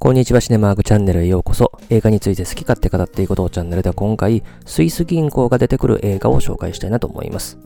こんにちは、シネマーグチャンネルへようこそ。映画について好き勝手語っていくことをチャンネルでは今回、スイス銀行が出てくる映画を紹介したいなと思います。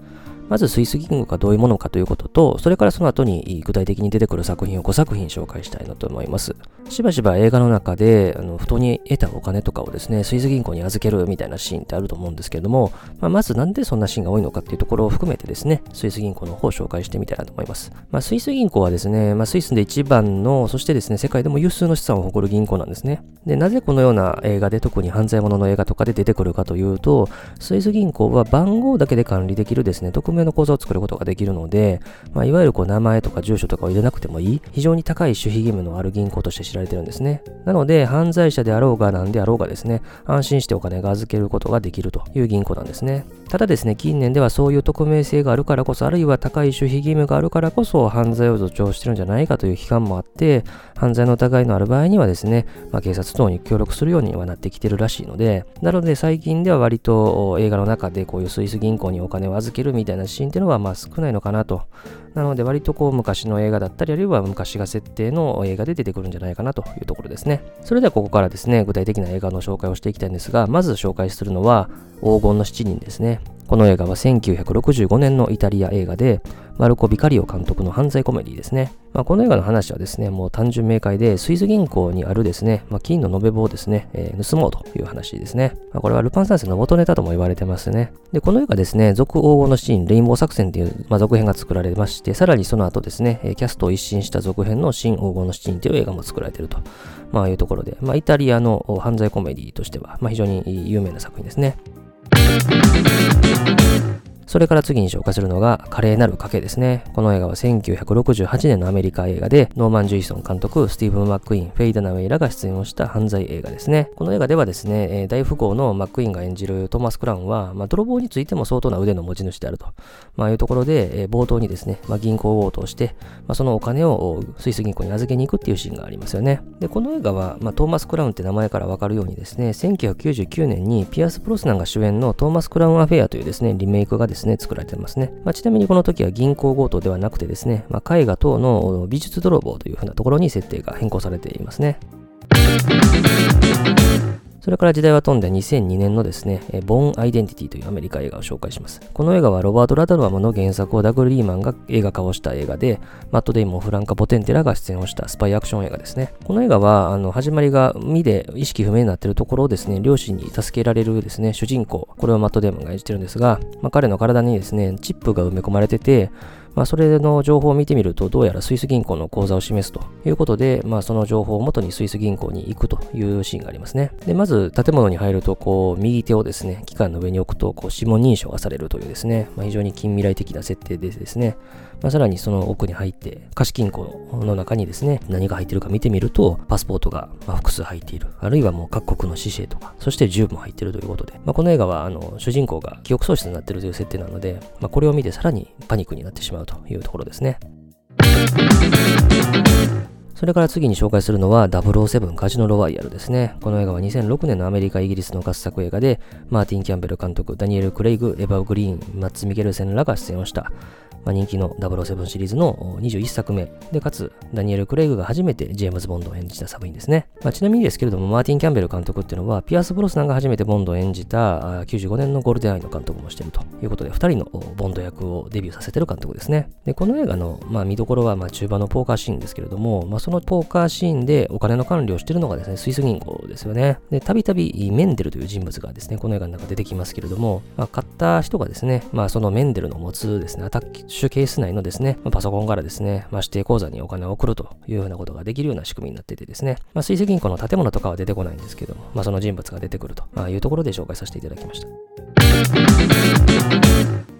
まずスイス銀行がどういうものかということと、それからその後に具体的に出てくる作品を5作品紹介したいなと思います。しばしば映画の中で、あの、不当に得たお金とかをですね、スイス銀行に預けるみたいなシーンってあると思うんですけれども、まあ、まずなんでそんなシーンが多いのかっていうところを含めてですね、スイス銀行の方を紹介してみたいなと思います。まあ、スイス銀行はですね、まあ、スイスで一番の、そしてですね、世界でも有数の資産を誇る銀行なんですね。で、なぜこのような映画で特に犯罪者の映画とかで出てくるかというと、スイス銀行は番号だけで管理できるですね、匿名の口座を作ることができるので、まあ、いわゆるこう名前とか住所とかを入れなくてもいい、非常に高い守秘義務のある銀行として知られれてるんですね。なので、犯罪者であろうが何であろうがですね、安心してお金が預けることができるという銀行なんですね。ただですね、近年ではそういう匿名性があるからこそ、あるいは高い守秘義務があるからこそ、犯罪を助長してるんじゃないかという批判もあって、犯罪の疑いのある場合にはですね、まあ、警察等に協力するようにはなってきてるらしいので、なので最近では割と映画の中でこういうスイス銀行にお金を預けるみたいなシーンっていうのはまあ少ないのかなとなので割とこう昔の映画だったりあるいは昔が設定の映画で出てくるんじゃないかなというところですね。それではここからですね、具体的な映画の紹介をしていきたいんですが、まず紹介するのは黄金の7人ですね。この映画は1965年のイタリア映画で、マルコ・ビカリオ監督の犯罪コメディですね。まあ、この映画の話はですね、もう単純明快で、スイス銀行にあるですね、まあ、金の延べ棒をですね、えー、盗もうという話ですね。まあ、これはルパン三世の元ネタとも言われてますね。で、この映画ですね、続黄金のシーン、レインボー作戦という、まあ、続編が作られまして、さらにその後ですね、キャストを一新した続編の新黄金のシーンという映画も作られていると、まあ、いうところで、まあ、イタリアの犯罪コメディとしては、まあ、非常に有名な作品ですね。それから次に紹介するのが、華麗なる賭けですね。この映画は1968年のアメリカ映画で、ノーマン・ジュイソン監督、スティーブ・マックイーン、フェイ・ダナウェイらが出演をした犯罪映画ですね。この映画ではですね、大富豪のマックイーンが演じるトーマス・クラウンは、まあ、泥棒についても相当な腕の持ち主であると、まあ、いうところで、冒頭にですね、まあ、銀行強盗して、まあ、そのお金をスイス銀行に預けに行くっていうシーンがありますよね。で、この映画は、まあ、トーマス・クラウンって名前からわかるようにですね、1999年にピアース・ブロスナンが主演のトーマス・クラウン・アフェアというですね、リメイクがですね、ね作られてます。ね。まあ、ちなみにこの時は銀行強盗ではなくてですね、まあ、絵画等の美術泥棒というふうなところに設定が変更されていますね。それから時代は飛んで2002年のですね、ボーン・アイデンティティというアメリカ映画を紹介します。この映画はロバート・ラドラムの原作をダグ・リーマンが映画化をした映画で、マット・デイモン、フランカ・ポテンテラが出演をしたスパイアクション映画ですね。この映画は、あの、始まりが海で意識不明になっているところをですね、両親に助けられるですね、主人公、これをマット・デイモンが演じてるんですが、まあ、彼の体にですね、チップが埋め込まれてて、まあ、それの情報を見てみると、どうやらスイス銀行の口座を示すということで、まあ、その情報をもとにスイス銀行に行くというシーンがありますね。で、まず建物に入ると、こう、右手をですね、機関の上に置くと、こう、指紋認証がされるというですね、まあ、非常に近未来的な設定でですね、まあ、さらにその奥に入って、貸金庫の中にですね、何が入ってるか見てみると、パスポートが複数入っている。あるいはもう各国の紙幣とか、そして銃も入っているということで、まあ、この映画は、あの、主人公が記憶喪失になっているという設定なので、まあ、これを見てさらにパニックになってしまうというところですね。それから次に紹介するのは007カジノロワイヤルですね。この映画は2006年のアメリカ、イギリスの合作映画で、マーティン・キャンベル監督、ダニエル・クレイグ、エヴァ・グリーン、マッツ・ミケルセンらが出演をしたまあ、人気の007シリーズの21作目で、かつ、ダニエル・クレイグが初めてジェームズ・ボンドを演じた作品ですね。まあ、ちなみにですけれども、マーティン・キャンベル監督っていうのは、ピアス・ブロスナンが初めてボンドを演じた95年のゴールデンアイの監督もしているということで、2人のボンド役をデビューさせてる監督ですね。で、この映画の、まあ、見どころは、まあ、中盤のポーカーシーンですけれども、まあ、そのポーカーシーンでお金の管理をしているのがですね、スイス銀行ですよね。で、たびたびメンデルという人物がですね、この映画の中出てきますけれども、まあ、買った人がですね、まあ、そのメンデルの持つですね、アタッシュケース内のですね、まパソコンからですね、まあ、指定口座にお金を送るというようなことができるような仕組みになっててですね、まあ、水石銀行の建物とかは出てこないんですけども、まあ、その人物が出てくるというところで紹介させていただきました。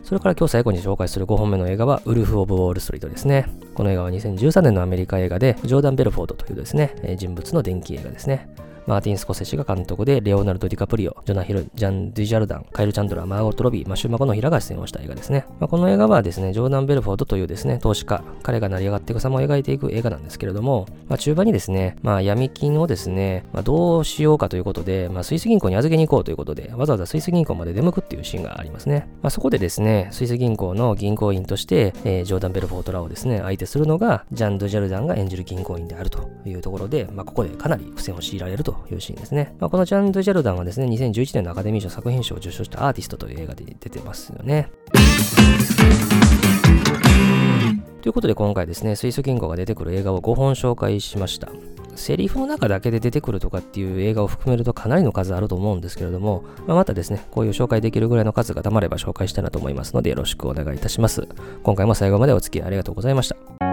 それから今日最後に紹介する5本目の映画は、ウルフ・オブ・ウォール・ストリートですね。この映画は2013年のアメリカ映画で、ジョーダン・ベルフォードというですね、人物の電気映画ですね。マーティン・スコセッシが監督で、レオナルド・ディカプリオ、ジョナヒル、ジャン・デュジャルダン、カイル・チャンドラー、マーゴット・ロビー、マシュ・マコノヒラが出演をした映画ですね。まあ、この映画はですね、ジョーダン・ベルフォートというですね、投資家、彼が成り上がっていく様を描いていく映画なんですけれども、まあ、中盤にですね、まあ、闇金をですね、まあ、どうしようかということで、まあ、スイス銀行に預けに行こうということで、わざわざスイス銀行まで出向くっていうシーンがありますね。まあ、そこでですね、スイス銀行の銀行員として、えー、ジョーダン・ベルフォートらをですね、相手するのが、ジャン・ドゥジャルダンが演じる銀行員であるというところで、まあ、ここでかなり苦戦を強いられるとというシーンですね。まあ、このジャン・ドゥジャルダンはですね、2011年のアカデミー賞作品賞を受賞したアーティストという映画で出てますよね。ということで今回ですね、スイス銀行が出てくる映画を5本紹介しました。セリフの中だけで出てくるとかっていう映画を含めるとかなりの数あると思うんですけれども、まあ、またですね、こういう紹介できるぐらいの数がたまれば紹介したいなと思いますのでよろしくお願いいたします。今回も最後までお付き合いありがとうございました。